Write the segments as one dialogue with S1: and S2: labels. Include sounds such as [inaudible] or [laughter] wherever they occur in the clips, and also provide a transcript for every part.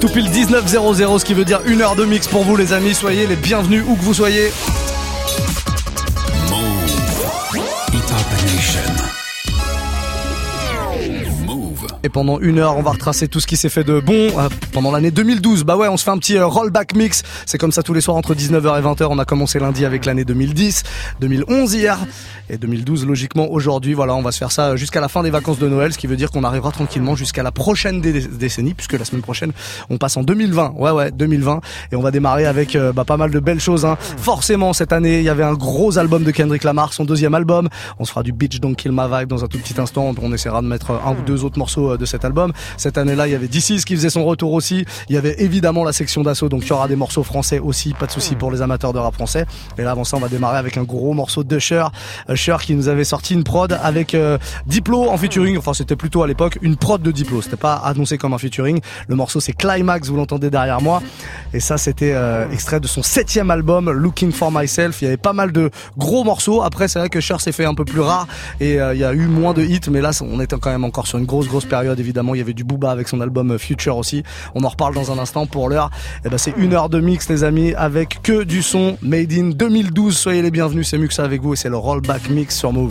S1: Tout pile 19.00, ce qui veut dire une heure de mix pour vous les amis. Soyez les bienvenus où que vous soyez. Et pendant une heure, on va retracer tout ce qui s'est fait de bon euh, pendant l'année 2012. Bah ouais, on se fait un petit euh, rollback mix. C'est comme ça tous les soirs entre 19h et 20h. On a commencé lundi avec l'année 2010, 2011 hier et 2012 logiquement aujourd'hui. Voilà, on va se faire ça jusqu'à la fin des vacances de Noël, ce qui veut dire qu'on arrivera tranquillement jusqu'à la prochaine décennie, puisque la semaine prochaine on passe en 2020. Ouais ouais, 2020 et on va démarrer avec euh, bah, pas mal de belles choses. Hein. Forcément cette année, il y avait un gros album de Kendrick Lamar, son deuxième album. On se fera du Beach Don't Kill My Vibe dans un tout petit instant. On essaiera de mettre un ou deux autres morceaux de cet album. Cette année-là, il y avait DC's qui faisait son retour aussi. Il y avait évidemment la section d'assaut, donc il y aura des morceaux français aussi, pas de souci pour les amateurs de rap français. Et là, avant ça, on va démarrer avec un gros morceau d'Usher. Usher qui nous avait sorti une prod avec euh, Diplo en featuring. Enfin, c'était plutôt à l'époque une prod de Diplo. C'était pas annoncé comme un featuring. Le morceau c'est Climax, vous l'entendez derrière moi. Et ça, c'était euh, extrait de son septième album, Looking for Myself. Il y avait pas mal de gros morceaux. Après, c'est vrai que Usher s'est fait un peu plus rare et il y a eu moins de hits, mais là, on était quand même encore sur une grosse grosse période évidemment. Il y avait du Booba avec son album Future aussi. On en reparle dans un instant. Pour l'heure, eh ben c'est une heure de mix, les amis, avec que du son made in 2012. Soyez les bienvenus. C'est Muxa avec vous et c'est le rollback mix sur Move.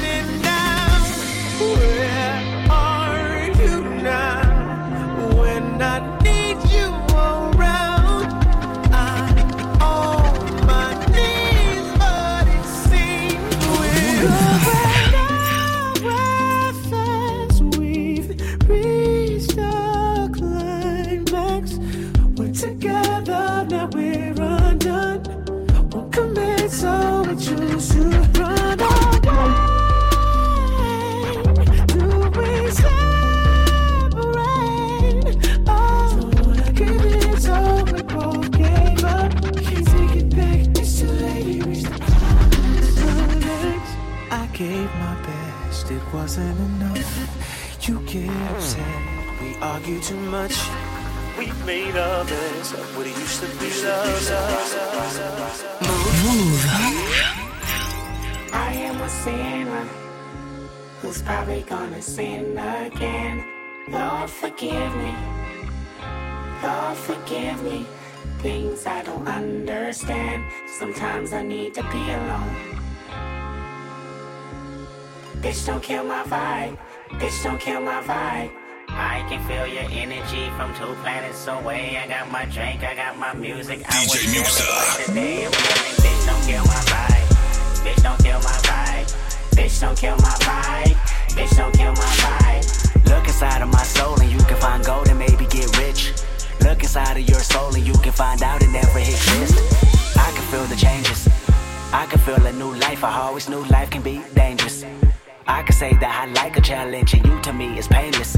S1: much. We made a mess of what it used to be. Move. I am a sinner who's probably gonna sin again. Lord, forgive me. Lord, forgive me. Things I don't understand. Sometimes I need to be alone. Bitch, don't kill my vibe. Bitch, don't kill my vibe. I can feel your energy from two planets away. I got my drink, I got my music. DJ Muxxa. Bitch, don't kill my vibe. Bitch, don't kill my vibe. Bitch, don't kill my vibe. Bitch, don't kill my vibe. Look inside of my soul and you can find gold and maybe get rich. Look inside of your soul and you can find out it never exists. I can feel the changes. I can feel a new life. I always knew life can be dangerous. I can say that I like a challenge, and you to me is painless.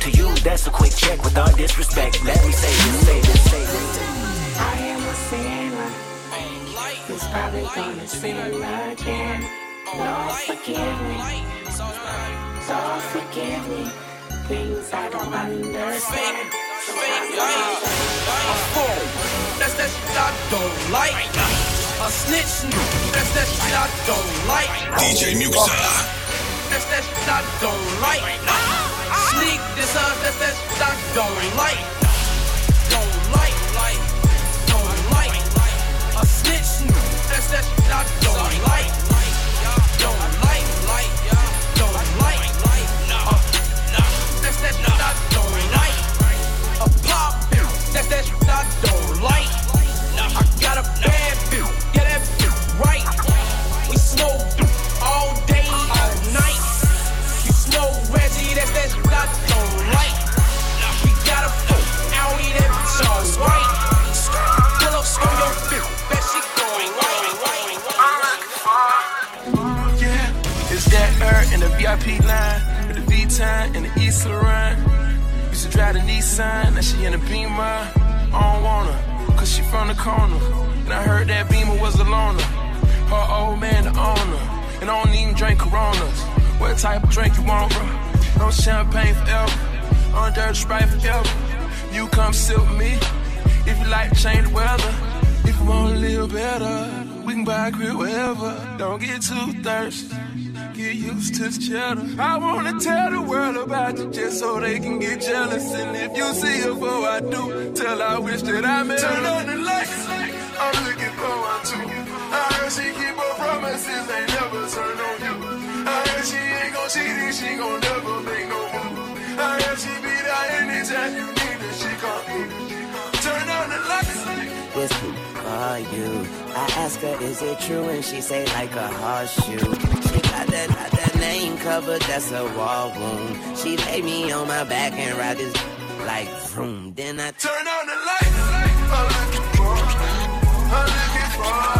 S1: To you, that's a quick check with all disrespect. Let me say this, say this, say this. I am a sinner. Who's probably gonna sin again. Lord, forgive me. Lord, forgive me. Things I don't understand. A fool. That's that shit I don't like. A snitch, that's that shit I don't like. DJ Muxxa. That's that shit I don't like. Sneak this up, that's that
S2: don't like. Don't like, like, don't like. A snitch, that's that I don't like. Don't like, like, don't like. Uh, that's that I don't like. A pop, that's that I don't like.
S3: VIP line with the V-Time and the East Laurent. Used to drive the Nissan, now she in the Beamer. I don't want her, cause she from the corner. And I heard that Beamer was a loner. Her old man the owner. And I don't even drink Coronas. What type of drink you want, bro? No champagne forever. On dirty Sprite forever. You come sit with me. If you like to change the weather. If you wanna live better, we can buy a crib wherever. Don't get too thirsty. Get used to cheddar. I wanna tell the world about you just so they can get jealous. And if you see her before I do, tell I wish that I met Turn on the lights. I'm looking for one too. I heard she keep her promises, ain't never turn on you. I heard she ain't gon' cheat and she gon' never make no move. I heard she be there anytime you need her, she come through. Turn on the lights.
S4: This who are you? I ask her, is it true? And she say like a horseshoe. She got that, got that name covered, that's a wall wound. She lay me on my back and ride this like vroom. Then I
S3: Turn on the lights. I'm looking for. I'm looking for.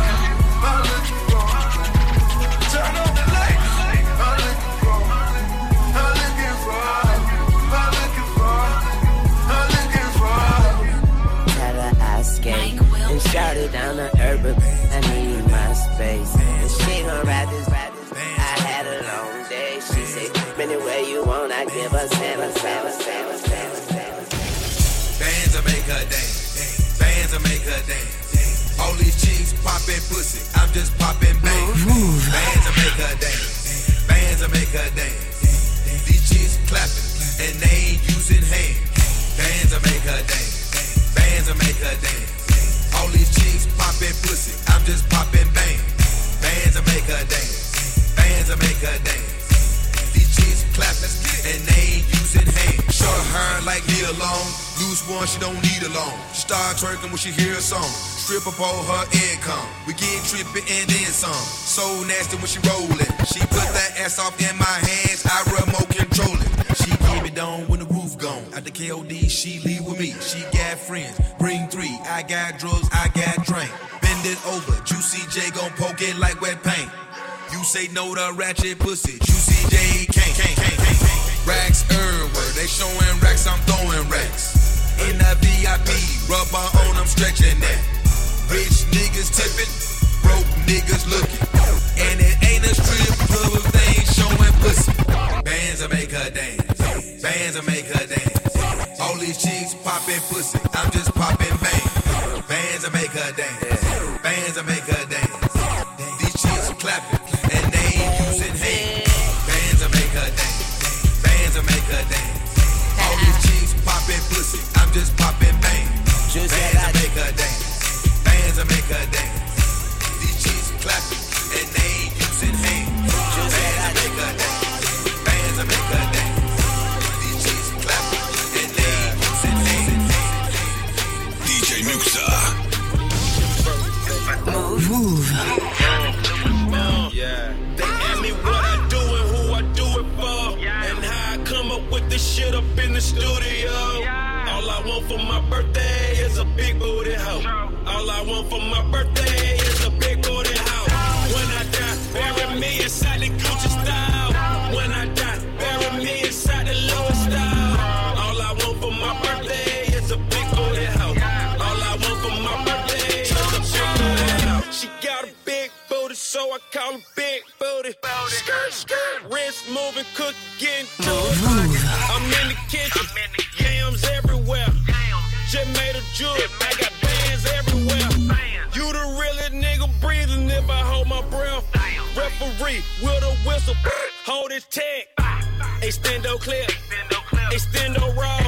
S4: Shout it down the urban. I need my space. And she gon' ride this, ride this. I had a long day. She say, anywhere you want, I give her seven, seven, seven, seven, seven.
S5: Bands will make her dance. Bands will make her dance. All these chicks popping pussy. I'm just popping bangs. Bands will make her dance. Bands will make her dance. These chicks clapping and they ain't using hands. One, she don't need a loan. She start twerking when she hear a song. Strip up all her income. We get tripping and then some. So nasty when she rollin'. She put that ass off in my hands. I remote control it. She give it down when the roof gone. At the KOD, she leave with me. She got friends. Bring three. I got drugs. I got drink. Bend it over. Juicy J gon' poke it like wet paint. You say no to ratchet pussy. Juicy J can't, can't, can't, can't. Racks everywhere. They showing racks. I'm throwing racks. In the VIP, rubber on, I'm stretching that. Rich niggas tipping, broke niggas looking. And it ain't a strip club if they ain't showing pussy. Bands will make her dance. Bands will make her dance. All these chicks popping pussy. I'm just popping bang. Bands will make her dance. Bands will make her dance.
S6: In the studio. All I want for my birthday is a big booty hoe. All I want for my birthday is a big booty hoe. When I die, bury me inside the Gucci style. When I die, bury me inside the Louis style. All I want for my birthday is a big booty hoe. All I want for my birthday is a big booty hoe. She got a big booty, so I call her big booty. Skirt, skirt, wrist moving, cook, getting to it. Yams everywhere. Just made a I got bands everywhere. You the realest nigga breathing if I hold my breath. Referee with a whistle, hold his tag. Extendo clip, extendo roll.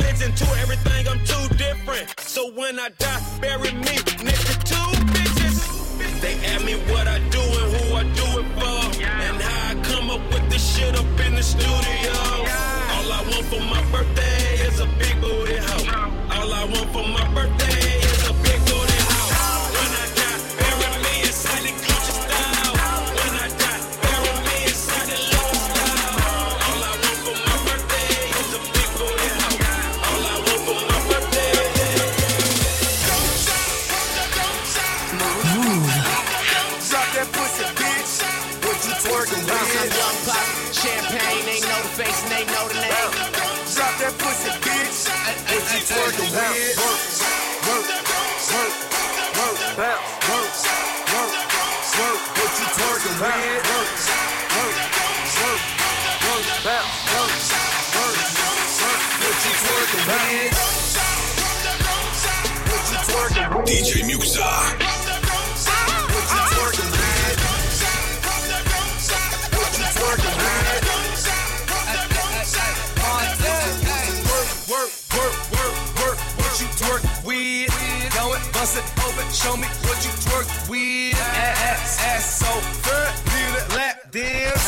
S6: Religion, to everything, I'm too different. So when I die, bury me next to two bitches. They ask me what I do and who I do it for. And how I come up with this shit up in the studio. All I want for my birthday
S7: What you twerking with? Work, work, work, work, bounce, work, work, work. What you twerking with? What you twerking with?
S5: DJ Muxxa.
S7: What you twerking with? What you twerking with? Work, work, work, work, work. What you twerk with? Go it, bust it open. Show me what so good. Need a lap dance.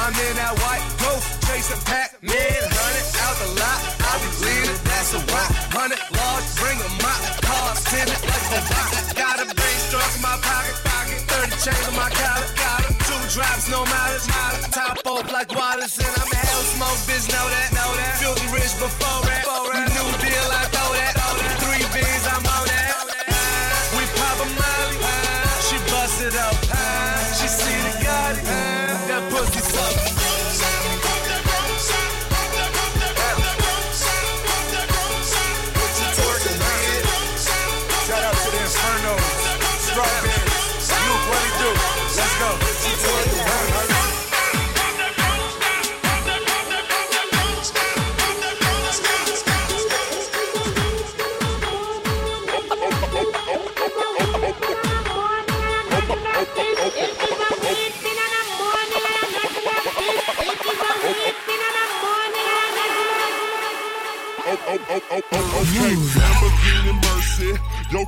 S7: I'm in that white ghost chasing Pac-Man. Hundred out the lot. I be leaning. That's a rock. Hundred large. Bring 'em out. Cars tinted like a rock. Got a brain struck in my pocket. Pocket. Thirty chains on my collar. Collar. Two drops, no mileage. Mileage. Top off like Wallace and I'm a hell smoke. Bitch, know that. Know that. Filthy rich before that.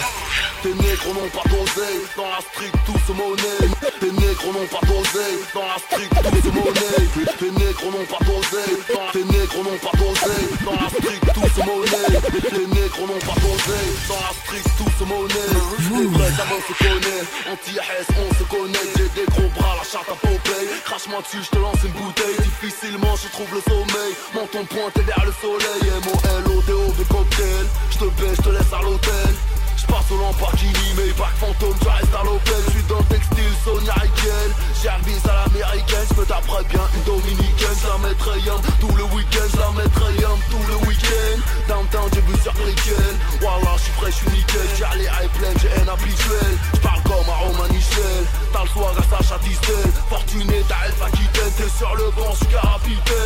S8: your
S9: Tes négros n'ont pas d'oseille, dans la street tout se monnaie. Tes négros n'ont pas d'oseille, dans la street tout se monnaie. Tes négros n'ont pas d'oseille, dans tes négros n'ont pas d'oseille, dans la street tout se monnaie. Tes négros n'ont pas d'oseille, dans la street tout se monnaie. Les vrais amants se connaissent, anti-S on se connaît. J'ai des gros bras, la charte à Popeye. Crache-moi dessus, je te lance une bouteille. Difficilement je trouve le sommeil. Menton pointé vers le soleil. M-O-L-O-D-O-V cocktail. Je te baisse, je te laisse à l'hôtel. Je passe au Lamborghini, pas fantôme, restes à l'hôtel. Je suis dans le textile, Sonia Riquel. Service à l'américaine, je me taperais bien une dominicaine. Je la mettrais yum tout le week-end, je la mettrais yum tout le week-end. Downtown, j'ai vu sur Brickell. Wallah, je suis frais, je suis nickel. J'ai les high pleine, j'ai un habituel. Je parle comme un Roman Michel. T'as le soir à Sacha Distel. Fortuné, t'as Elf Aquitaine. T'es sur le banc, je suis.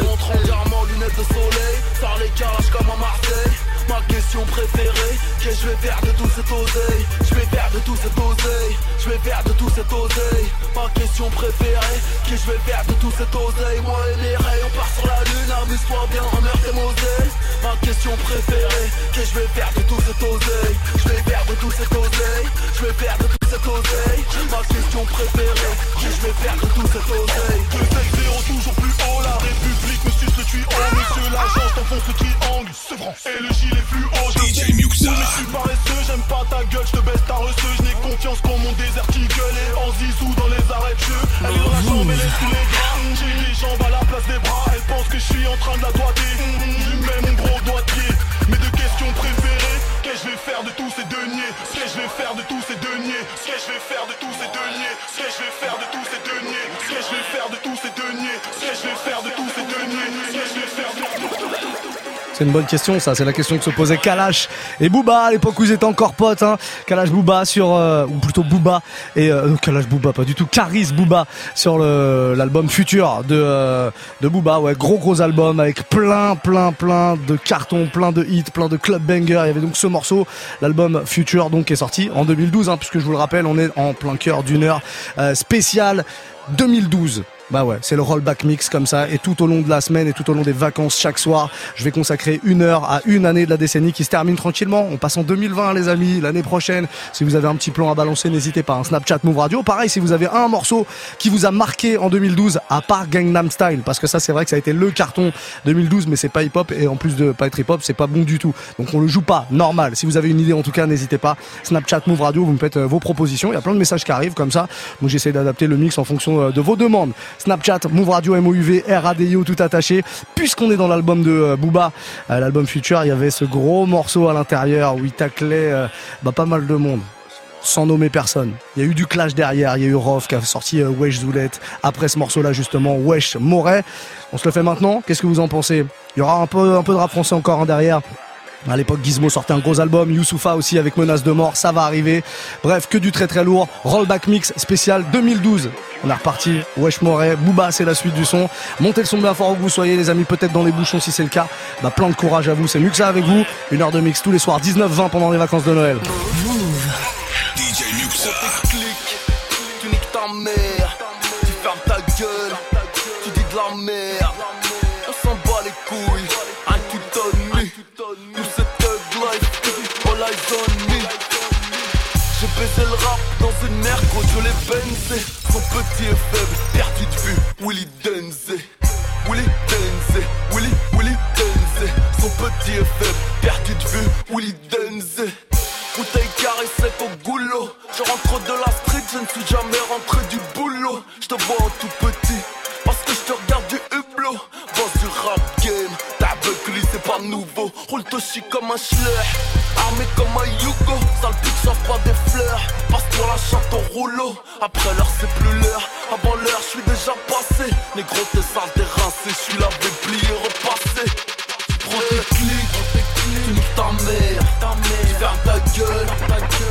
S9: Montre entièrement lunettes de soleil. Sors les calages comme à Marseille. Ma Je vais faire de tout cet oseille, tout cet oseille, je vais faire de tout cet oseille. Ma question préférée, qui je vais faire de tout cet oseille? Moi et les rayons, on part sur la lune, amuse-toi bien, meurt et Moselle. Ma question préférée, que je vais faire de tout cet oseille? Je vais faire de tout cet oseille, je vais faire de tout cet oseille. Ma question préférée, que je vais faire de tout cet oseille?
S10: 2 toujours plus haut, la République me suce le tuyau. Monsieur l'agence t'enfonce le triangle, Mais je suis paresseux, j'aime pas ta gueule, je te baisse ta receuse. Je n'ai confiance qu'en mon désert gueule et en zizou dans les arrêts de jeu. Elle est dans la chambre, elle est sous les draps J'ai les jambes à la place des bras, elle pense que je suis en train de la doigter. Je lui mets mon gros doigtier Mes deux questions préférées Qu'est-ce que je vais faire de tous ces deniers? Qu'est-ce que je vais faire de tous ces deniers? Qu'est-ce que je vais faire de tous ces deniers? Qu'est-ce que je vais faire de tous ces deniers? Qu'est-ce que je vais faire de tous ces deniers
S11: C'est une bonne question, ça. C'est la question que se posait Kalash et Booba à l'époque où ils étaient encore potes. Hein. Kalash Booba sur, euh, ou plutôt Booba et euh, Kalash Booba, pas du tout. Caris Booba sur l'album Futur de euh, de Booba. Ouais, gros gros album avec plein plein plein de cartons, plein de hits, plein de club bangers. Il y avait donc ce morceau, l'album Futur, donc est sorti en 2012, hein, puisque je vous le rappelle, on est en plein cœur d'une heure euh, spéciale 2012. Bah ouais, c'est le rollback mix comme ça. Et tout au long de la semaine et tout au long des vacances, chaque soir, je vais consacrer une heure à une année de la décennie qui se termine tranquillement. On passe en 2020, les amis, l'année prochaine. Si vous avez un petit plan à balancer, n'hésitez pas. Un Snapchat Move Radio. Pareil, si vous avez un morceau qui vous a marqué en 2012, à part Gangnam Style, parce que ça, c'est vrai que ça a été le carton 2012, mais c'est pas hip-hop et en plus de pas être hip-hop, c'est pas bon du tout. Donc on le joue pas, normal. Si vous avez une idée, en tout cas, n'hésitez pas. Snapchat Move Radio, vous me faites euh, vos propositions. Il y a plein de messages qui arrivent comme ça. Donc j'essaie d'adapter le mix en fonction euh, de vos demandes. Snapchat, Move Radio, MOUV, RADIO, tout attaché. Puisqu'on est dans l'album de euh, Booba, euh, l'album Future, il y avait ce gros morceau à l'intérieur où il taclait euh, bah, pas mal de monde. Sans nommer personne. Il y a eu du clash derrière, il y a eu Rof qui a sorti Wesh Zoulette. Après ce morceau-là, justement, Wesh Moret. On se le fait maintenant. Qu'est-ce que vous en pensez? Il y aura un peu, un de rap français encore hein, derrière. À l'époque, Gizmo sortait un gros album, Youssoufa aussi avec Menace de mort, ça va arriver. Bref, que du très très lourd. Rollback Mix spécial 2012. On est reparti. Wesh Moret, Booba, c'est la suite du son. Montez le son bien fort où vous soyez, les amis, peut-être dans les bouchons si c'est le cas. Bah, plein de courage à vous, c'est mieux que ça avec vous. Une heure de mix tous les soirs, 19-20 pendant les vacances de Noël.
S5: DJ
S9: Baisé le rap dans une mer, gros je l'ai benzé, son petit et faible, perdu de vue, Willy Denze, Willy Denze, Willy, Willy Denze, son petit et faible, perdu de vue, Willy Denze. Bouteille carrée sec au goulot. Je rentre de la street, je ne suis jamais rentré du boulot. Je te vois en tout petit Parce que je te regarde du hublot nouveau. Roule Toshi comme un schleur Armé comme un Yugo. Sale pute sauve pas des fleurs. Passe-toi la chatte au rouleau. Après l'heure c'est plus l'heure. Avant l'heure je suis déjà passé. Négro t'es sale t'es rincé. Je suis lavé plié repassé. Prends tes clics. Tu niques ta mère. Tu fermes ta gueule.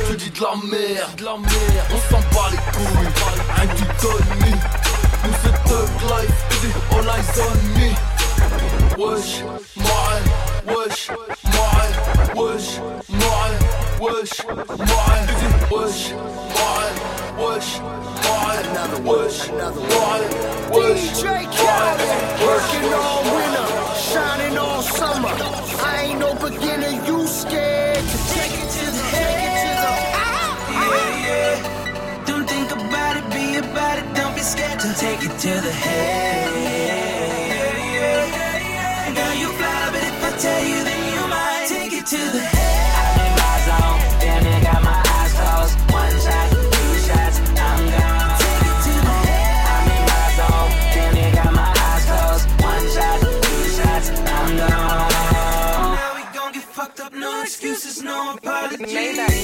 S9: Tu dis de la merde. On s'en bat les couilles. Un du Tony Nous c'est thug life. All eyes on me. Wesh, moi, wesh, moi, wesh, moi, wesh, moi, Easy, wesh, moi, wesh, moi, wesh, moi, wesh,
S12: DJ Khaled, working all winter, shining all summer. I ain't no beginner, you scared to take it to the head.
S13: Yeah, yeah. Don't think about it, be about it. Don't be scared to take it to the head. To the head. I'm in my zone, damn near got my eyes closed. One shot, two shots, I'm gone. Take it to the head. I'm in my zone, damn near got my eyes closed. One shot, two shots, I'm gone. Now we gon' get fucked up, no excuses, no apologies.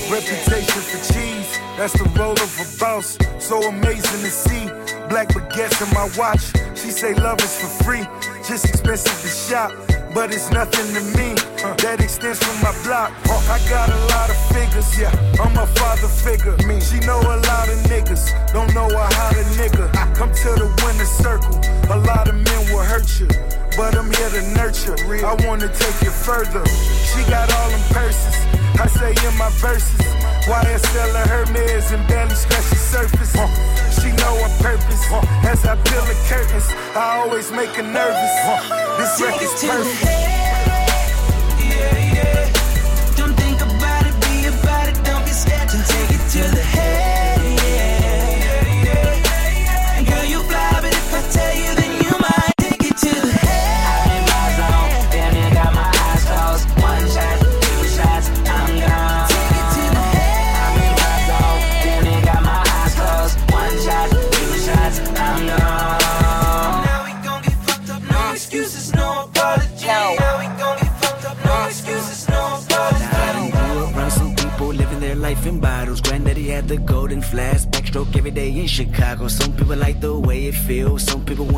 S7: Reputation for cheese, that's the role of a boss. So amazing to see. Black baguettes in my watch. She say love is for free, just expensive to shop. But it's nothing to me. That extends from my block. I got a lot of figures, yeah. I'm a father figure. Me, she know a lot of niggas. Don't know her how to nigga. Come to the winner circle. A lot of men will hurt you but I'm here to nurture. I wanna take it further. She got all them purses,
S13: I say in my verses. Why YSL and her meds and barely scratch the surface. She know her purpose. As I peel the curtains, I always make her nervous. This record's perfect.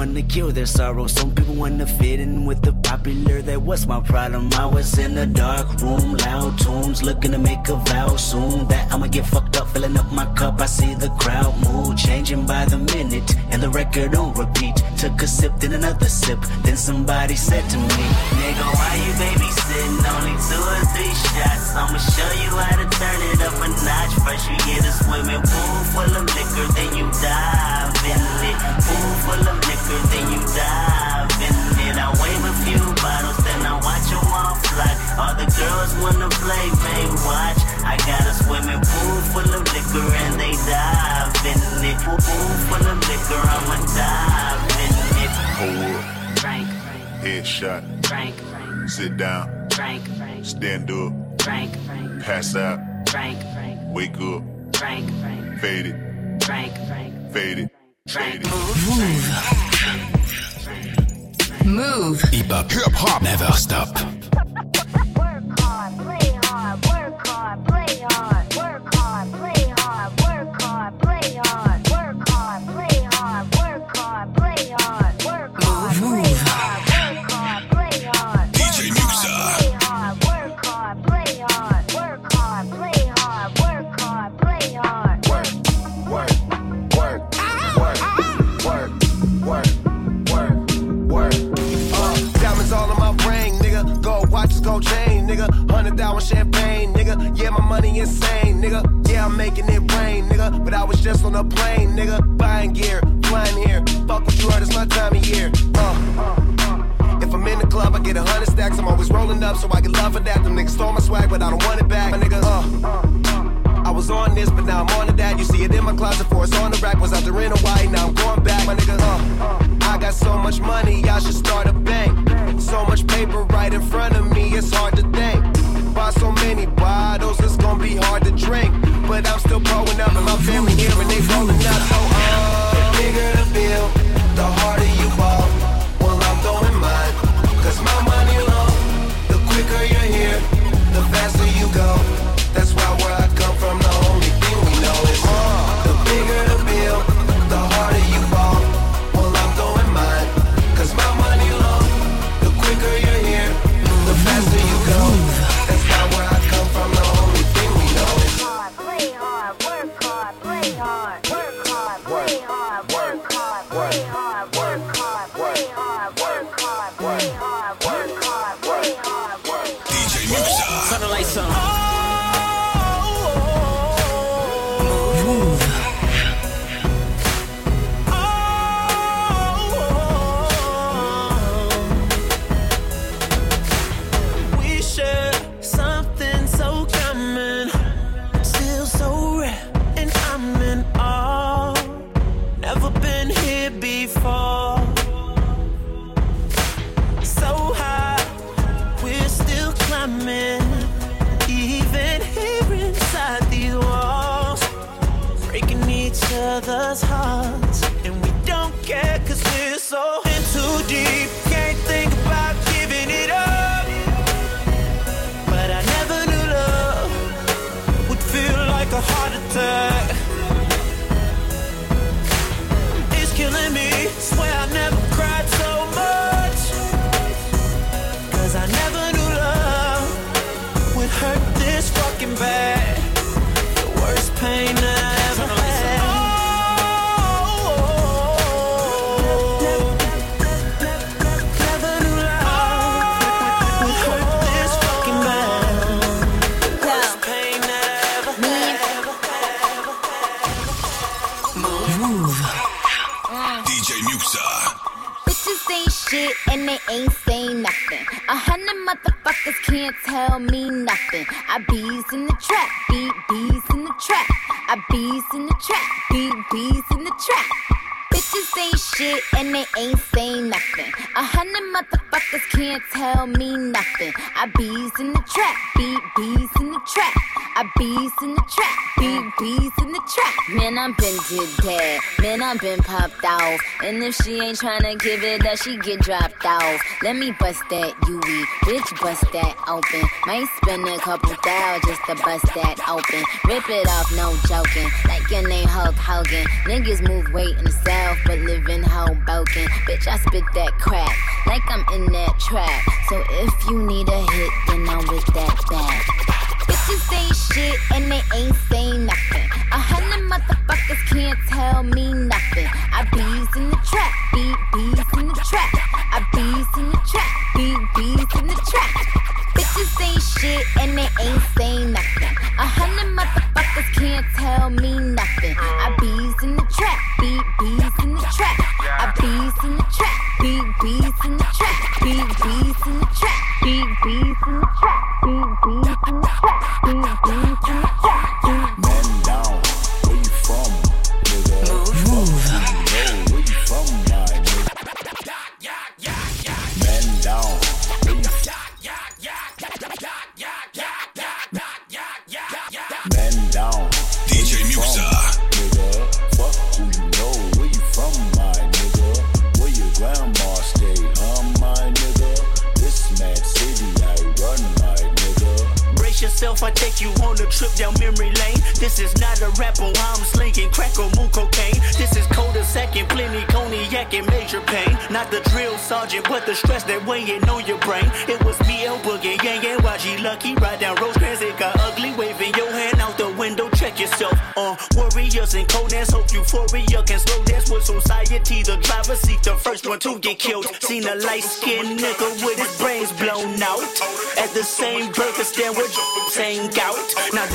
S14: wanna kill their sorrow. Some people wanna fit in with the popular. That was my problem. I was in a dark room, loud tunes, looking to make a vow soon that I'ma get fucked filling up my cup. I see the crowd mood changing by the minute, and the record on repeat. Took a sip, then another sip. Then somebody said to me, Nigga, why you babysitting? Only two or three shots. I'ma show you how to turn it up a notch. First you get a swimming pool full of liquor, then you dive in it. Pool full of liquor, then you dive in it. I wave a few bottles watch your mom fly. All the girls wanna play, may watch. I got a swimming pool full of liquor and they dive in it. Pool full of liquor, I'ma dive in it.
S15: Hold up.
S16: Frank.
S15: Headshot.
S16: Frank.
S15: Sit down.
S16: Frank.
S15: Stand up.
S16: Frank.
S15: Pass out.
S16: Frank.
S15: Wake up.
S16: Frank.
S15: Fade it.
S16: Frank.
S15: Fade it. Fade it. Fade.
S17: Move. Move.
S18: Hip hop. Hip. Never stop.
S1: us hard.
S16: Can't
S19: tell me nothing. I bees in the trap, beat bees in the trap. I bees in the trap, beat bees in the trap. Bitches ain't shit and they ain't saying nothing. A hundred motherfuckers can't tell me nothing. I bees in the trap, beat bees in the trap. I bees in the trap, beat bees in the trap. Man, I'm been did dead. Man, I'm been popped off. And if she ain't tryna give it up, she get dropped off. Let me bust that UE, bitch, bust that open. Might spend a couple thou just to bust that open. Rip it off, no joking. Like your name Hulk Hogan. Niggas move weight in the south, but live in Hoboken. Bitch, I spit that crack like I'm in that trap. So if you need a hit, then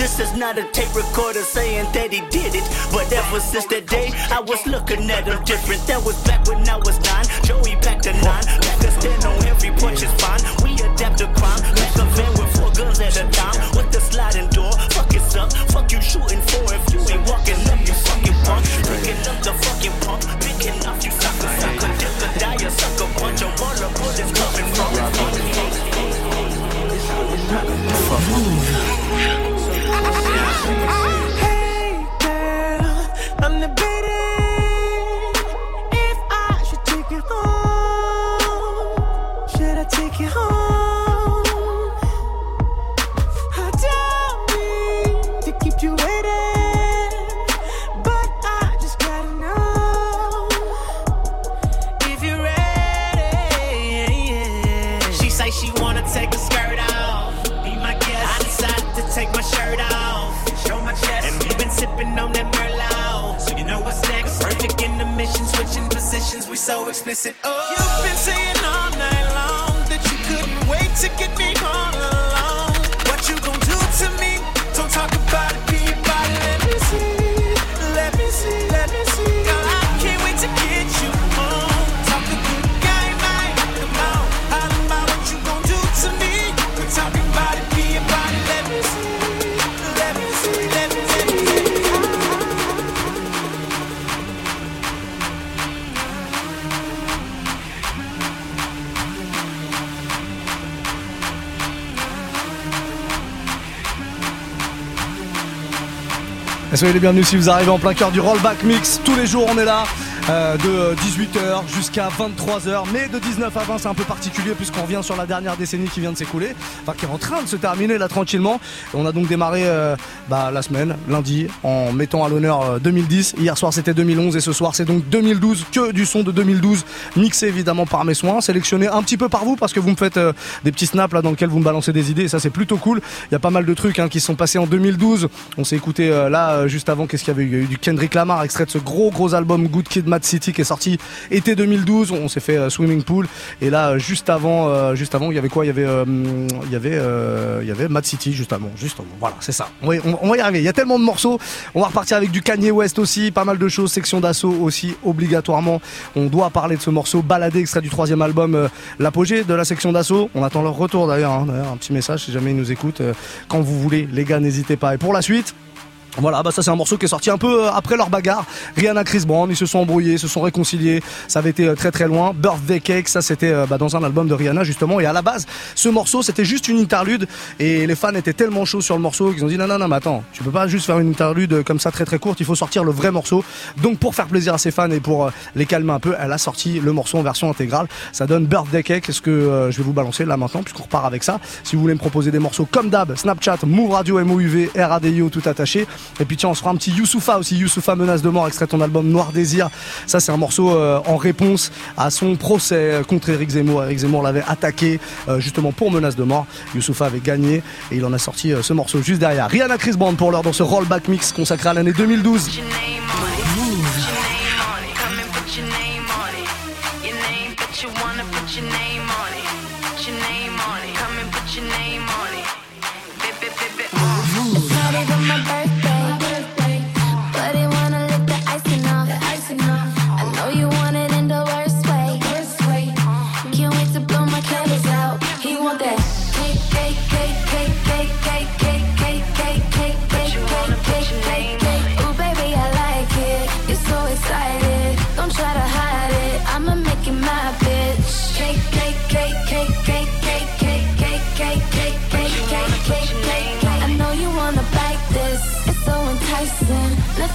S20: this
S14: is not a tape recorder saying that he did it. But ever since that day, I was looking at him different. That was back
S11: soyez les bienvenus si vous arrivez en plein cœur du rollback mix. Tous les jours, on est là. euh, de 18h jusqu'à 23h, mais de 19 à 20 c'est un peu particulier puisqu'on revient sur la dernière décennie qui vient de s'écouler, enfin qui est en train de se terminer là tranquillement. On a donc démarré euh, bah, la semaine, lundi, en mettant à l'honneur euh, 2010. Hier soir c'était 2011 et ce soir c'est donc 2012, que du son de 2012, mixé évidemment par mes soins, sélectionné un petit peu par vous parce que vous me faites euh, des petits snaps là dans lesquels vous me balancez des idées et ça c'est plutôt cool. Il y a pas mal de trucs hein, qui sont passés en 2012. On s'est écouté euh, là euh, juste avant qu'est-ce qu'il y avait eu? Il y a eu du Kendrick Lamar extrait de ce gros gros album Good Kid Mad City qui est sorti été 2012. On s'est fait euh, Swimming Pool. Et là, euh, juste avant, euh, juste avant, il y avait quoi? Il y avait, euh, il y avait, euh, il y avait Mad City juste avant. Juste avant. Voilà, c'est ça. On- on va y arriver. Il y a tellement de morceaux. On va repartir avec du Kanye West aussi, pas mal de choses. Section d'assaut aussi, obligatoirement. On doit parler de ce morceau baladé, extrait du troisième album, euh, l'apogée de la section d'assaut. On attend leur retour d'ailleurs. hein. D'ailleurs, un petit message si jamais ils nous écoutent. euh, quand vous voulez, les gars, n'hésitez pas. Et pour la suite. Voilà, bah ça c'est un morceau qui est sorti un peu euh, après leur bagarre. Rihanna, Chris Brown, ils se sont embrouillés, se sont réconciliés. Ça avait été euh, très très loin. Birthday Cake, ça c'était euh, bah, dans un album de Rihanna justement. Et à la base, ce morceau c'était juste une interlude. Et les fans étaient tellement chauds sur le morceau qu'ils ont dit non non non mais attends, tu peux pas juste faire une interlude comme ça très très courte. Il faut sortir le vrai morceau. Donc pour faire plaisir à ses fans et pour les calmer un peu, elle a sorti le morceau en version intégrale. Ça donne Birthday Cake. Est-ce que je vais vous balancer là maintenant puisqu'on repart avec ça. Si vous voulez me proposer des morceaux comme d'hab, Snapchat, Move Radio, MOUV, RADIO, tout attaché. Et puis tiens, on se fera un petit Youssoufa aussi. Youssoufa menace de mort, extrait ton album Noir Désir. Ça, c'est un morceau euh, en réponse à son procès contre Eric Zemmour. Eric Zemmour l'avait attaqué euh, justement pour menace de mort. Youssoufa avait gagné et il en a sorti euh, ce morceau juste derrière. Rihanna Chris Brown pour l'heure dans ce rollback mix consacré à l'année 2012.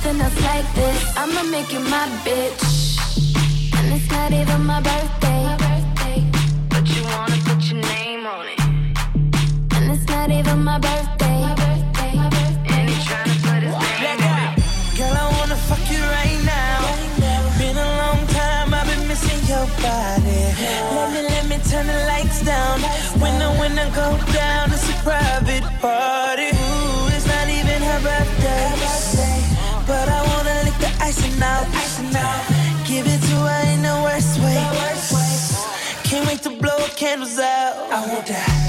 S13: Nothing else like this. I'ma make you my bitch. And it's not even my birthday.
S21: Out. I want that.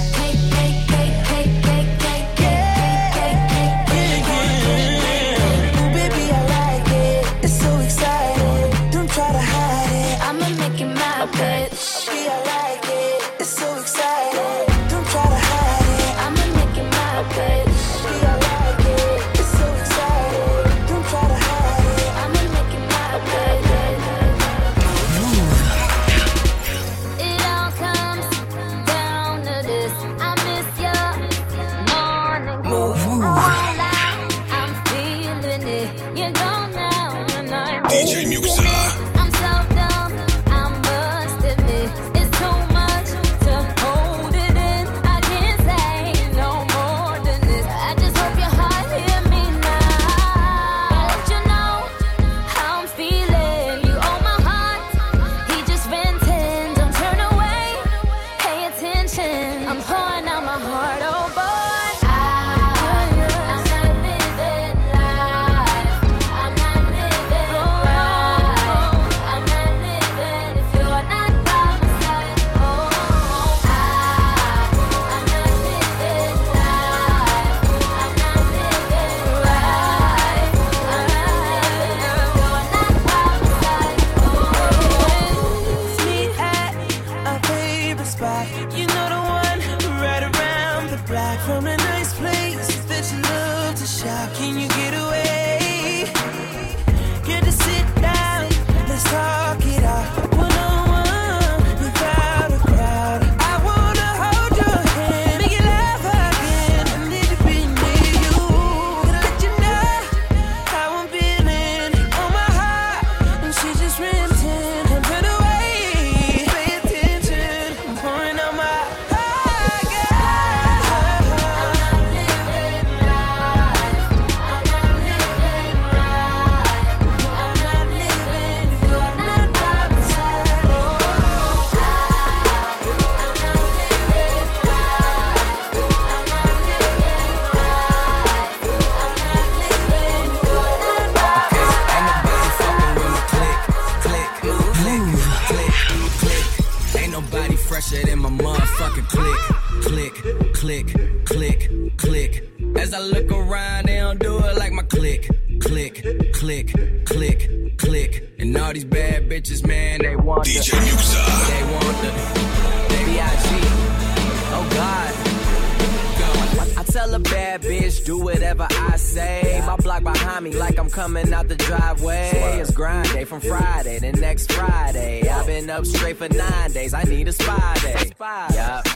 S22: Friday to next Friday. I've been up straight for nine days. I need a spy day. Yup.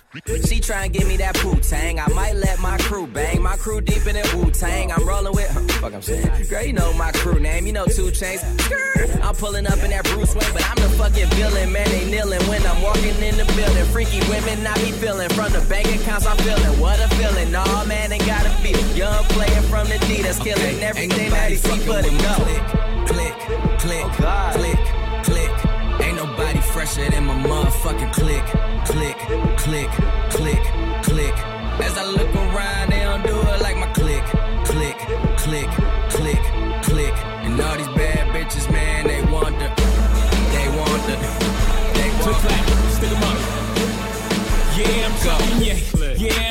S22: She try and give me that poo tang. I might let my crew bang. My crew deep in it Wu Tang. I'm rolling with. Fuck, I'm saying. Girl, you know my crew name. You know two chains. I'm pulling up in that Bruce Wayne, but I'm the fucking villain. Man, they kneeling when I'm walking in the building. Freaky women, I be feeling. From the bank accounts, I'm feeling. What a feeling. Nah, man, ain't gotta be. Young player from the D that's killing everything that he see but it go. Click, click, click, click. Ain't nobody fresher than my motherfucking click, click, click, click, click. As I look around, they don't do it like my click, click, click, click, click. And all these bad bitches, man, they want the, they want the, they want the.
S6: Stick 'em up. Yeah, I'm talking yeah. Yeah, I'm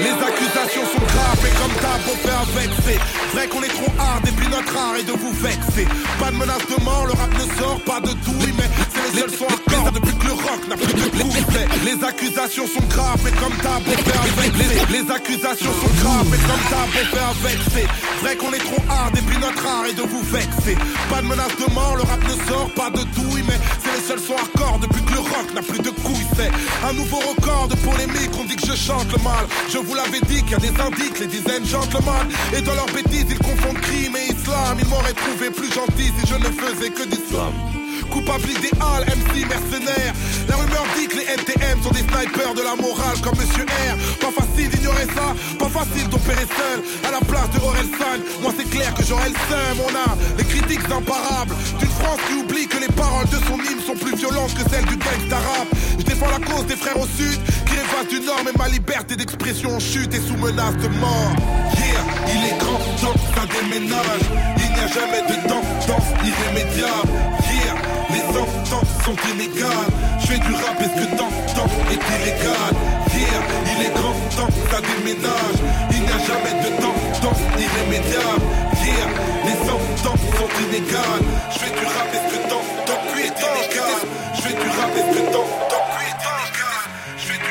S23: Les accusations sont graves et comme d'hab on fait avec c'est Vrai qu'on est trop hard et puis notre art est de vous vexer. Pas de menace de mort, le rap ne sort pas de douille Mais c'est les seuls sons hardcore depuis que le rock n'a plus de coups Les accusations sont graves et comme d'hab on fait avec c'est Les accusations sont graves et comme d'hab on fait avec c'est Vrai qu'on est trop hard et puis notre art est de vous vexer. Pas de menace de mort, le rap ne sort pas de douille Mais c'est seuls sons hardcore depuis que le rock n'a plus de couilles C'est un nouveau record de polémique, on dit que je chante le mal. Je vous l'avais dit qu'il y a des indices, les dizaines gentlemen Et dans leurs bêtises ils confondent crime et islam. Ils m'auraient trouvé plus gentil si je ne faisais que d'islam Coupable idéal, MC mercenaire. La rumeur dit que les NTM sont des snipers de la morale comme Monsieur R. Pas facile d'ignorer ça, pas facile d'opérer seul. À la place de Orelsan, moi c'est clair que j'aurais le seum. On a les critiques imparables D'une France qui oublie que les paroles de son hymne sont plus violentes que celles du gangsta rap Je défends la cause des frères au sud Qui rêvent du nord mais ma liberté d'expression en chute et sous menace de mort. Yeah, il est grand temps ça déménage. Il n'y a jamais de tendance irrémédiable Sont inégales Je fais du rap et ce que t'entends est illégal Yeah, il est grand temps ça déménage Il n'y a jamais de tendance irrémédiable Yeah, les sont inégales Je fais du rap et ce que t'entends est illégal Je fais du rap et ce que est illégal Je fais du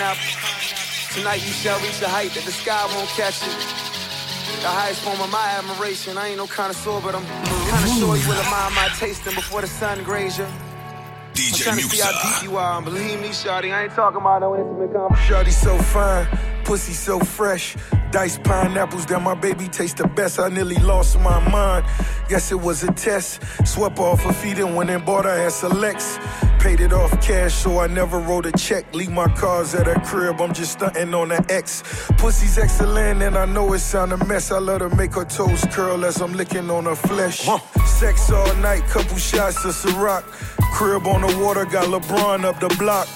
S23: rap.
S24: Tonight you shall reach a height that the sky won't catch you. The highest form of my admiration. I ain't no connoisseur, but I'm kinda sure you will admire my tasting before the sun graze you. I'm
S18: DJ
S24: trying to see how deep you are. And believe me, Shawty, I ain't talking about no intimate conversation.
S7: Shorty so fine, pussy so fresh. Diced pineapples that my baby taste the best. I nearly lost my mind. Guess it was a test. Swept off her feet and went and bought her ass a Lex. Paid it off cash, so I never wrote a check. Leave my cars at her crib, I'm just stunting on the X. Pussy's excellent, and I know it sound a mess. I let her make her toes curl as I'm licking on her flesh. Sex all night, couple shots of Ciroc. Crib on the water, got LeBron up the block.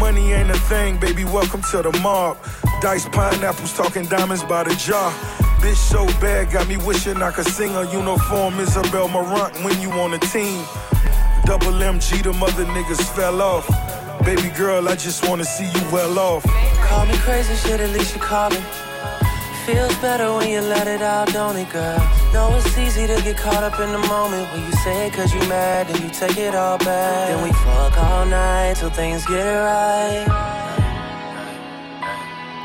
S7: Money ain't a thing, baby, welcome to the mob. Dice pineapples, talking diamonds by the jar. Bitch so bad, got me wishing I could sing a uniform Isabel Marant when you on the team. Double MG, the mother niggas fell off. Baby girl, I just wanna see you well off.
S13: Call me crazy, shit, at least you calling. Feels better when you let it out, don't it, girl? No, it's easy to get caught up in the moment when you say it cause you mad, then you take it all back. Then we fuck all night till things get right.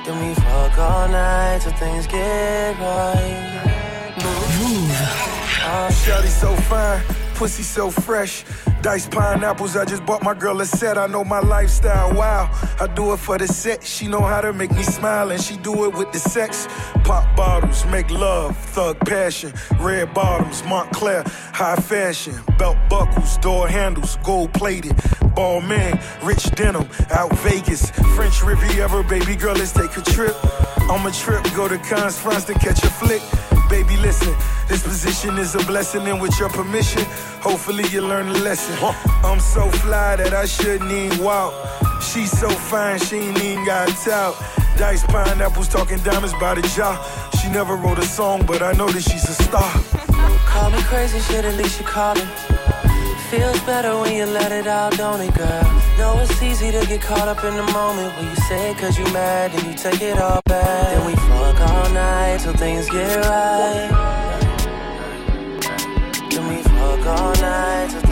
S13: Then we fuck all night till things get right.
S7: Mouv'. Uh, Shawty so fine, pussy so fresh. Diced pineapples, I just bought my girl a set. I know my lifestyle, wow. I do it for the set. She know how to make me smile, and she do it with the sex. Pop bottles, make love, thug passion. Red bottoms, Moncler, high fashion. Belt buckles, door handles, gold plated. Ball man, rich denim, out Vegas. French Riviera, baby girl, let's take a trip. On a trip, go to Cannes, France to catch a flick. Baby, listen, this position is a blessing, and with your permission, hopefully you learn a lesson. I'm so fly that I shouldn't even walk. She's so fine, she ain't even got tout. Diced pineapples, talking diamonds by the jaw. She never wrote a song, but I know that she's a star. [laughs]
S13: Call me crazy, shit, at least you callin'. Feels better when you let it out, don't it, girl? Know it's easy to get caught up in the moment when you say it cause you mad, then you take it all back. Then we fuck all night till things get right. Then we fuck all night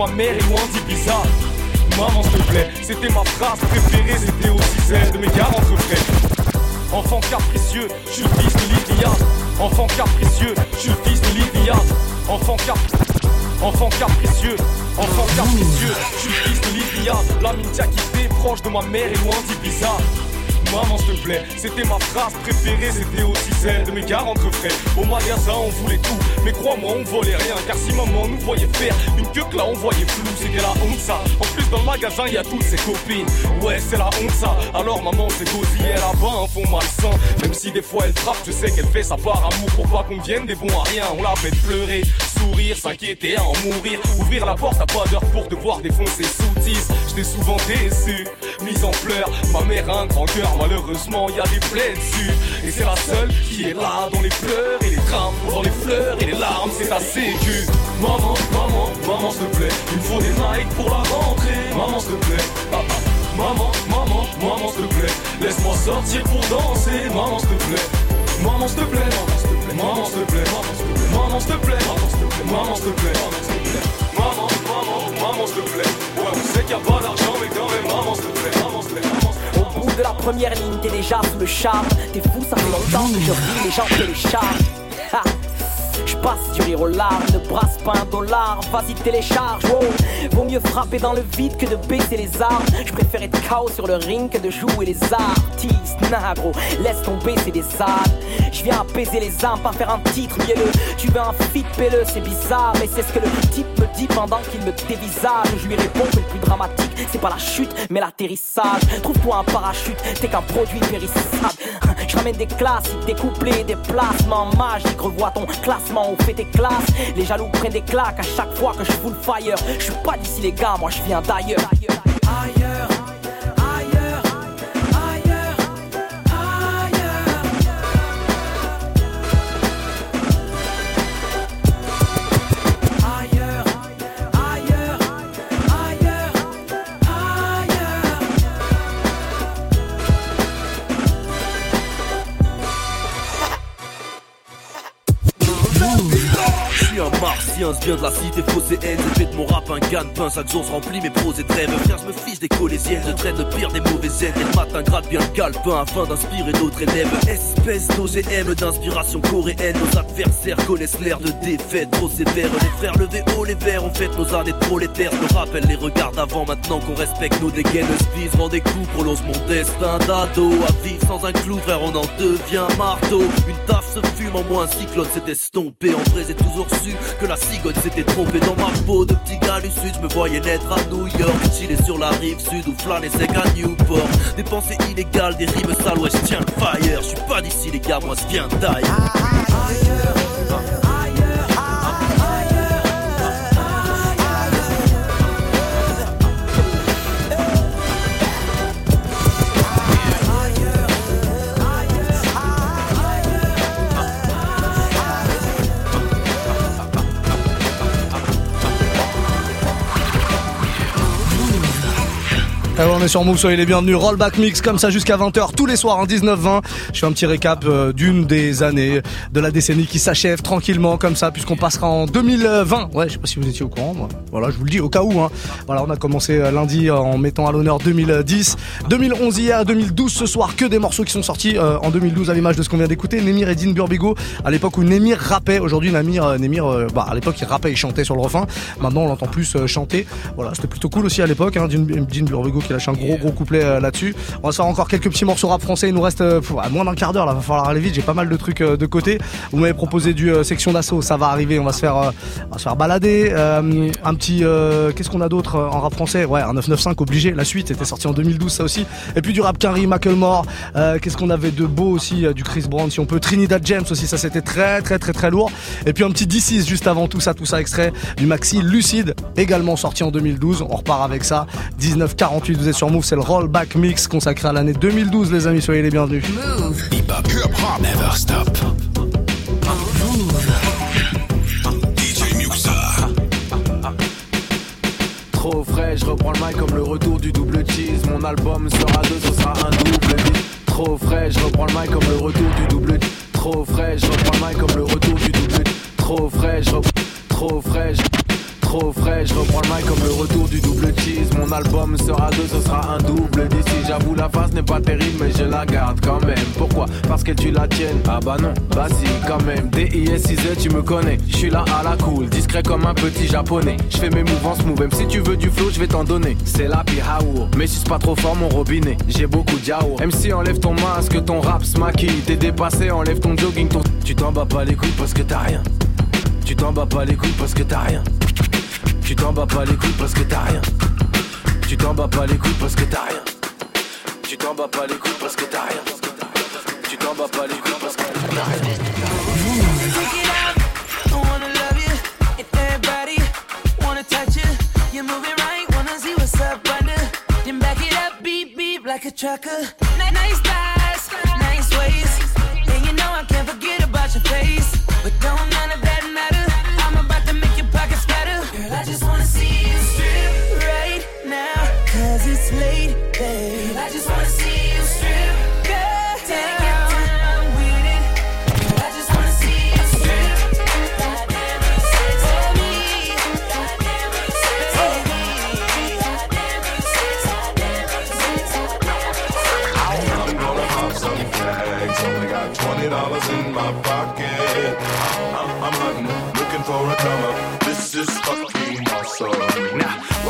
S25: ma mère et loin d'Ibiza. Maman, s'il te plaît, c'était ma phrase préférée, c'était aussi celle de mes 40 frères. Enfant capricieux, je suis le fils de Livia. Enfant capricieux, je suis le fils de Livia. Enfant cap. Enfant capricieux, enfant capricieux, je suis le fils de Livia. La mintia qui fait proche de ma mère et loin d'Ibiza. Maman, s'il te plaît, c'était ma phrase préférée, c'était aussi celle de mes 40 frères. Au magasin, on voulait tout, mais crois-moi, on volait rien. Car si maman nous voyait faire une queue que là, on voyait flou, c'est qu'elle a honte ça. En plus, dans le magasin, y a toutes ses copines. Ouais, c'est la honte ça. Alors, maman, c'est cosy, elle a pas un fond malsain. Même si des fois elle frappe, je sais qu'elle fait ça par amour pour pas qu'on vienne des bons à rien. On la fait pleurer, sourire, s'inquiéter, en mourir. Ouvrir la porte à pas d'heure pour devoir défoncer sous 10. J'étais souvent déçu, en pleurs. Ma mère a un grand cœur, malheureusement, y a des plaies dessus. Et c'est la seule qui est là dans les pleurs et les drames, dans les fleurs et les larmes, c'est ta sécu. Maman, maman, maman, s'il te plaît, il me faut des Nike pour la rentrée. Maman, s'il te plaît, papa. Maman, maman, maman, s'il te plaît, laisse-moi sortir pour danser. Maman, s'il te plaît. Maman, s'il te plaît, maman, s'il te plaît, maman, s'il te plaît, maman, s'il te plaît, maman, s'il te plaît, maman, s'il te plaît,
S26: première ligne, t'es déjà sous le charme. T'es fou, ça fait longtemps que je vis, les gens téléchargent. Passe du rire aux larmes, ne brasse pas un dollar, vas-y télécharge, wow. Vaut mieux frapper dans le vide que de baisser les armes. Je préfère être KO sur le ring que de jouer les artistes. Nah gros, laisse tomber, c'est des ânes. Je viens apaiser les âmes, pas faire un titre mielleux. Tu veux un feat pelleux, c'est bizarre, mais c'est ce que le type me dit pendant qu'il me dévisage. Je lui réponds que le plus dramatique, c'est pas la chute, mais l'atterrissage. Trouve-toi un parachute, t'es qu'un produit périssable. Je des classiques, des couplets, des placements magiques. Revois ton classement, on fait tes classes. Les jaloux prennent des claques à chaque fois que je full fire. Je suis pas d'ici les gars, moi je viens d'ailleurs.
S9: Viens de la cité haine J'ai de mon rap un gagne-pain, chaque jour je remplis mes pros et trêves Frère, je me fiche des collégiennes, je traîne le pire des mauvaises aides Et le matin gratte bien le calepin afin d'inspirer d'autres élèves. Espèce d'OGM d'inspiration coréenne. Nos adversaires connaissent l'air de défaite trop sévère. Les frères levez haut les verres, on fête nos années de prolétaires. Je me rappelle les regards d'avant, maintenant qu'on respecte nos dégaines Spise, rend des coups, prolonge mon destin d'ado. À vivre sans un clou, frère, on en devient marteau. Une taf se fume en moi, un cyclone s'est estompé. En vrai, j'ai toujours su que la cigogne s'était trompée dans ma peau de petit gars du sud. Je me voyais naître à New York, chiller sur la rive sud ou flâner sec à Newport. Des pensées illégales, des rimes sales, ouais, je tiens le fire. Je suis pas d'ici, les gars, moi, je viens d'ailleurs.
S11: Eh ouais, on est sur Move, soyez les bienvenus. Rollback mix comme ça jusqu'à 20h tous les soirs en 19-20. Je fais un petit récap euh, d'une des années de la décennie qui s'achève tranquillement comme ça puisqu'on passera en 2020. Ouais, je sais pas si vous étiez au courant. Voilà, je vous le dis au cas où. Hein. Voilà, on a commencé euh, lundi euh, en mettant à l'honneur 2010, 2011 hier, 2012 ce soir. Que des morceaux qui sont sortis en 2012 à l'image de ce qu'on vient d'écouter. Nemir et Dean Burbigo à l'époque où Nemir rappait. Aujourd'hui, Nemir, Nemir bah, à l'époque il rappait, il chantait sur le refrain. Maintenant, on l'entend plus chanter. Voilà, c'était plutôt cool aussi à l'époque. Hein. Dean, Dean Burbigo qui lâche un gros gros couplet euh, là-dessus. On va se faire encore quelques petits morceaux rap français. Il nous reste euh, à moins d'un quart d'heure là. Va falloir aller vite. J'ai pas mal de trucs euh, de côté. Vous m'avez proposé du euh, section d'assaut. Ça va arriver. On va se faire, euh, on va se faire balader. Euh, un petit, euh, qu'est-ce qu'on a d'autre euh, en rap français? Ouais, un 995 obligé. La suite était sortie en 2012 ça aussi. Et puis du rap Carrie, Macklemore. Euh, qu'est-ce qu'on avait de beau aussi? Euh, Du Chris Brown si on peut. Trinidad James aussi. Ça c'était très très très très lourd. Et puis un petit D6 juste avant tout ça, tout ça extrait du maxi Lucide également sorti en 2012. On repart avec ça. 1948 vous êtes sur Move. C'est le rollback mix consacré à l'année 2012 les amis. Soyez les bienvenus.
S27: Trop frais, je reprends le mic comme le retour du double cheese. Mon album sera deux, ce sera un double. Trop frais, je reprends le mic comme le retour du double Trop frais, je reprends le mic comme le retour du double Trop frais, je Trop frais, je- Trop frais, je reprends le mic comme le retour Mon album sera deux, ce sera un double d'ici. J'avoue, la face n'est pas terrible, mais je la garde quand même. Pourquoi? Parce que tu la tiennes. Ah bah non, bah si, quand même. DIS 6 tu me connais. Je suis là à la cool, discret comme un petit japonais. Je fais mes mouvements smooth, même si tu veux du flow, je vais t'en donner. C'est la Hao. Mais suis pas trop fort, mon robinet. J'ai beaucoup d'yao. MC, enlève ton masque, ton rap maquille. T'es dépassé, enlève ton jogging, ton. Tu t'en bats pas les couilles parce que t'as rien. Tu t'en bats pas les couilles parce que t'as rien. Tu t'en bats pas les couilles parce que t'as rien. Tu t'en bats pas les couilles parce que t'as rien. Tu t'en bats pas les couilles parce que t'as rien. Tu t'en bats pas les couilles parce que t'as rien.
S13: You're moving right, wanna see what's up under. Then back it up, beep beep like a trucker. Ni- Nice thighs,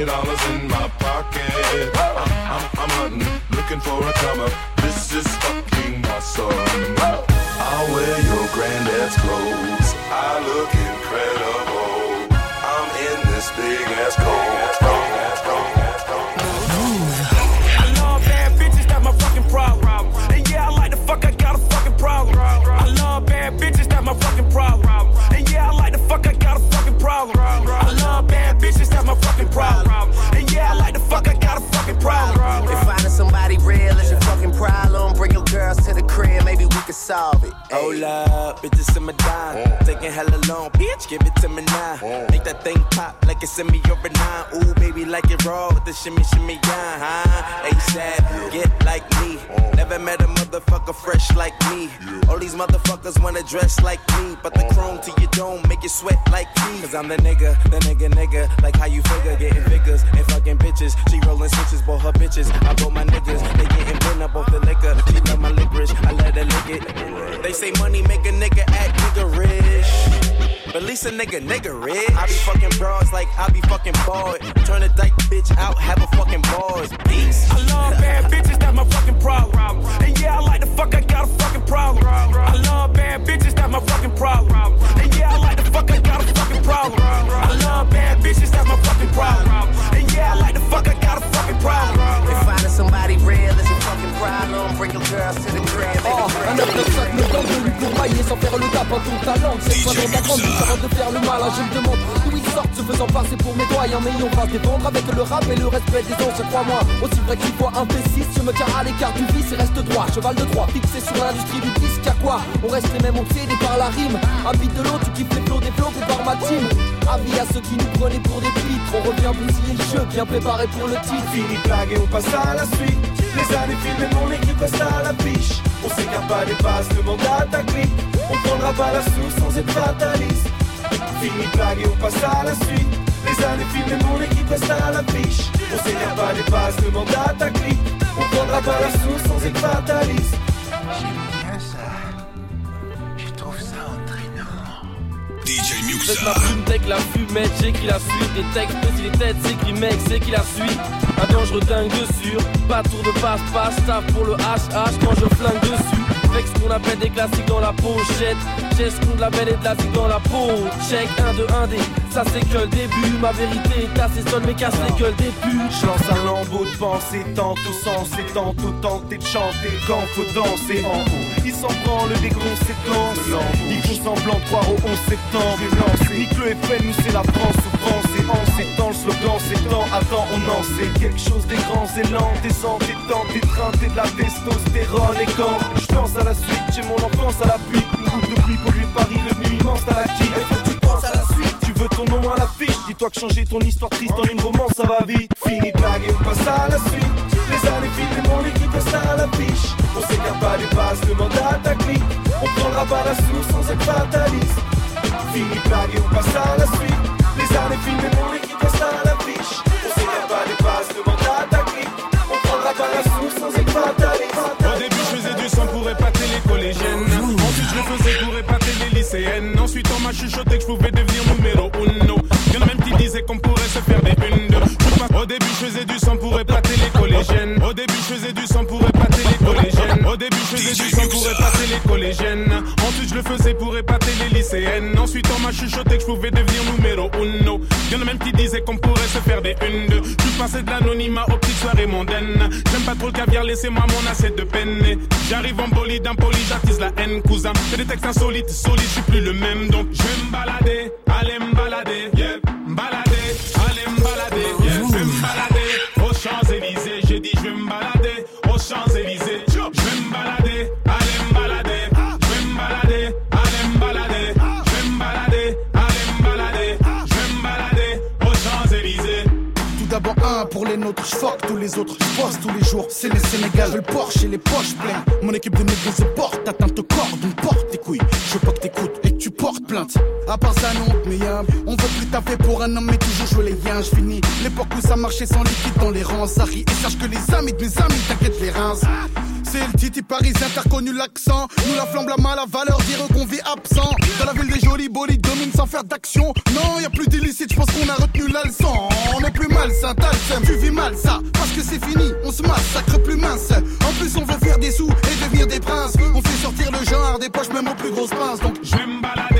S6: Twenty dollars in my pocket. I'm, I'm, I'm hunting, looking for a come up. This is fucking awesome. I'll wear your granddad's clothes. I look incredible. I'm in this big ass coat.
S4: Girls to the crib, maybe we can solve it.
S18: Hold up, bitches in my dime. Oh. Taking hella long, bitch, give it to me now. Oh. Make that thing pop like it's in me over nine. Ooh, baby, like it raw with the shimmy, shimmy, yeah, huh? ASAP, get like me. Oh. Never met a motherfucker fresh like me. All these motherfuckers wanna dress like me. But the chrome to your dome make you sweat like me. Cause I'm the nigga, the nigga, nigga. Like how you figure, getting figures and fucking bitches. She rolling switches, bought her bitches. I bought my niggas, they getting bent up off the liquor. She love my licorice, I let her lick it. They say money make a nigga act nigga rich. But at least a nigga nigga rich. I be fucking bras like I be fucking bored. Turn a dyke bitch out, have a fucking bars. Beast.
S28: I love bad bitches, that's my fucking problem. And yeah, I like the fuck, I got a fucking problem. I love bad bitches, that's my fucking problem. And yeah, I like the fuck, I got a fucking problem. I love bad bitches, that's my fucking problem. And yeah, I like the fuck, I got a fucking problem.
S4: If finding somebody real is your fucking problem, bring your girls to the crib.
S27: Oh, un 9 9 5 me tente de lui pour mailler sans faire le tapin ton talent. C'est pas dans ta grande vie, avant de faire le malin. Je me demande faisant passer pour mes doyens. Mais on va se défendre avec le rap et le respect des anciens. Crois-moi, aussi vrai qu'il faut un P6, je me tiens à l'écart du vice et reste droit. Cheval de droit, fixé sur l'industrie du disque. Y'a quoi On reste les mêmes obsédés par la rime. Habite de l'eau, tu kiffes les flots développés par ma team. Avis à ceux qui nous prenaient pour des pitres. On revient bousiller le jeu, bien préparé pour le titre.
S29: Fini blague et on passe à la suite. Les années filent et mon équipe reste à la fiche. On s'écarte pas des bases, demande à ta clique. On prendra pas la sous sans être fataliste. Fini de blague et on passe à la suite. Les années filent et mon équipe reste à la fiche. On s'écarte pas des bases, demande à ta clique. On prendra pas la sous sans être fataliste.
S30: DJ
S13: Avec ma plume tech, la fumette, j'écris la suite Des textes, petits les têtes, c'est qui mec, c'est qui la suite Un dangereux dingue dessus, pas tour de passe-passe Tape pour le HH quand je flingue dessus Avec ce qu'on appelle des classiques dans la pochette. J'ai ce qu'on de la belle dans la peau. Check 1 2 1 D, ça c'est que le début. Ma vérité est assez seule mais casse les gueules des putes
S29: Je lance un lambeau de pensée, tantôt sensé, tantôt tenté de chanter. Quand faut danser en haut. Ils s'en branlent des conséquences. Ils font semblant de croire au 11 septembre. Nique le FN, nous c'est la France souffrance et en temps, le slogan c'est temps. Attends, on en sait quelque chose des grands élans, des entêtants, des treintes et de la testostérone. Et quand je pense à la suite, j'ai mon enfance à la pluie. Une goutte de pluie pollue Paris, le nuit immense à la tu penses à la suite, tu veux ton nom à l'affiche? Dis-toi que changer ton histoire triste en une romance, ça va vite. Fini de blague et on passe à la suite. Les filent et mon équipe reste à la fiche. On s'écarte pas des bases, demande à ta clique. On prendra pas la sous sans être fataliste. Fini blague et on passe à la suite. Les années filent et mon équipe reste à la fiche. On s'écarte pas des bases, demande à ta clique. On prendra pas la sous sans être fataliste.
S5: Au début, je faisais du sang pour épater les collégiennes. Ensuite, je faisais pour épater les lycéennes. Ensuite, on m'a chuchoté que je pouvais devenir numéro uno. Y'en a même qui disaient qu'on pourrait se faire des une, deux. Au début, je faisais du sang début, je faisais du sang pour épater les collégiennes. Ensuite, je le faisais pour épater les lycéennes. Ensuite, on m'a chuchoté que je pouvais devenir numéro uno. Y'en a même qui disaient qu'on pourrait se faire des une, deux. Je passais de l'anonymat aux petites soirées mondaines. J'aime pas trop le caviar, laissez-moi mon assiette de peine. J'arrive en bolide, impoli, j'attise la haine, cousin. Fais des textes insolites, solides, je suis plus le même. Donc, je vais me balader, allez me balader, yeah.
S31: J'fuck tous les autres, j'bosse tous les jours. C'est les Sénégal, le Porsche et les poches pleines. Mon équipe de négros se porte, atteinte au corps, d'une porte tes couilles. Je veux pas que t'écoutes et que tu portes plainte. À part ça, non, mais y'a, on veut plus taffer pour un homme, mais toujours jouer les yens. J'finis l'époque où ça marchait sans liquide dans les rangs. Ça et sache que les amis de mes amis t'inquiète les reins. C'est le titi parisien, t'as reconnu l'accent. Nous la flamme, la mal, la valeur, dire qu'on vit absent. Dans la ville des jolis bolides, domine sans faire d'action. Non, y a plus d'illicite, j'pense qu'on a retenu la leçon. On est plus le seum, tu vis mal ça. Parce que c'est fini, on se massacre plus mince. En plus, on veut faire des sous et devenir des princes. On fait sortir le genre des poches, même aux plus grosses pinces. Donc,
S6: Je me balader,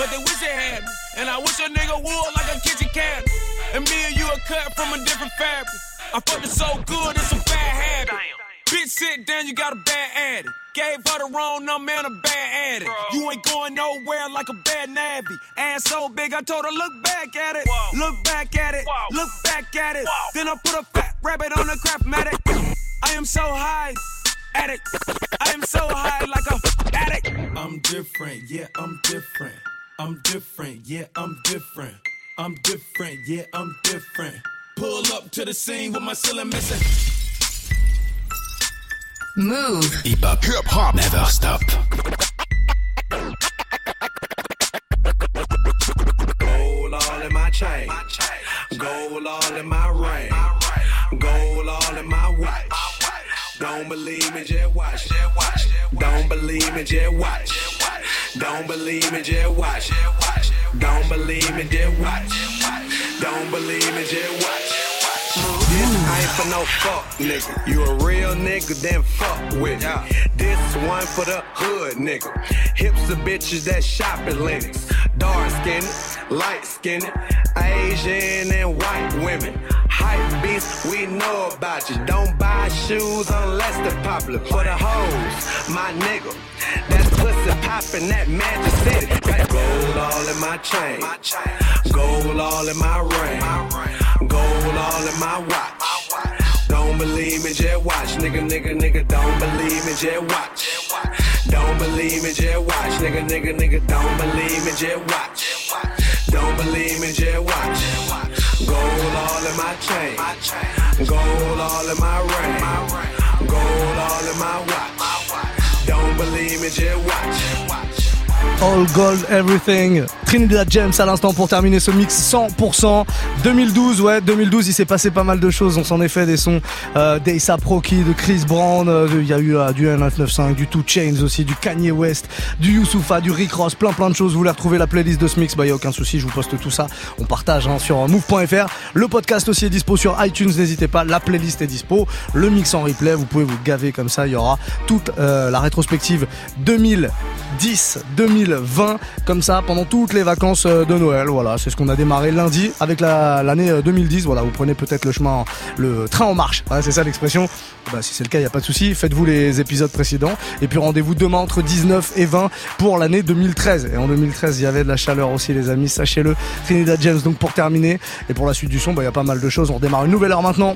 S6: But they wish they had me. And I wish a nigga would like a kitchen cabinet. And me and you are cut from a different fabric. I fucked it so good, it's a bad habit. Bitch, sit down, you got a bad addict. Gave her the wrong number and a bad addict. You ain't going nowhere like a bad nabby. Ass so big, I told her, look back at it. Look back at it. Look back at it. Then I put a fat rabbit on the crap matic. I am so high. Addict. I am so high like a addict.
S27: I'm different, yeah, I'm different. I'm different, yeah, I'm different. I'm different, yeah, I'm different.
S6: Pull up to the scene with my ceiling missing.
S32: Mouv'.
S17: Hip hop. Hip hop. Never stop.
S27: Gold all in my chain. Gold all in my ring. Gold all in my watch. Don't believe me, just watch. Don't believe me, just watch. Don't believe me, just watch. Don't believe me, just watch. Don't believe me, just watch. This ain't for no fuck nigga. You a real nigga, then fuck with me. This one for the hood nigga. Hips of bitches that shop at Lenox. Dark skinned, light skinned, Asian and white women. Hype beast, we know about you. Don't buy shoes unless they're popular. For the hoes, my nigga. That's pussy poppin' that Magic City. Got gold all in my chain. Gold all in my ring. Gold all in my watch. Don't believe me, just watch. Nigga, nigga, nigga, don't believe me, just watch. Don't believe me, just watch. Nigga, nigga, nigga, don't believe me, just watch. Don't believe me, just watch. Gold all in my chain. Gold all in my ring. Gold all in my watch. Don't believe me, just watch.
S11: All Gold Everything. Trinidad James à l'instant pour terminer ce mix 100%. 2012, ouais, 2012, il s'est passé pas mal de choses. On s'en est fait des sons euh, d'A$AP Rocky, de Chris Brown. euh, Il y a eu euh, du N995, du Two Chains aussi, du Kanye West, du Youssoufa, du Rick Ross, plein plein de choses. Vous voulez retrouver la playlist de ce mix? Bah, y a aucun souci, je vous poste tout ça. On partage hein, sur move.fr. Le podcast aussi est dispo sur iTunes, n'hésitez pas. La playlist est dispo. Le mix en replay, vous pouvez vous gaver comme ça. Il y aura toute euh, la rétrospective 2010-2020 comme ça pendant toutes les vacances euh, de Noël. Voilà, c'est ce qu'on a démarré lundi avec la- l'année euh, 2010. Voilà, vous prenez peut-être le chemin, le train en marche. Voilà, c'est ça l'expression. Bah, si c'est le cas, il y a pas de souci. Faites-vous les épisodes précédents et puis rendez-vous demain entre 19 et 20 pour l'année 2013. Et en 2013, il y avait de la chaleur aussi, les amis. Sachez-le. Trinidad James donc pour terminer et pour la suite du son, bah, il y a pas mal de choses. On redémarre une nouvelle heure maintenant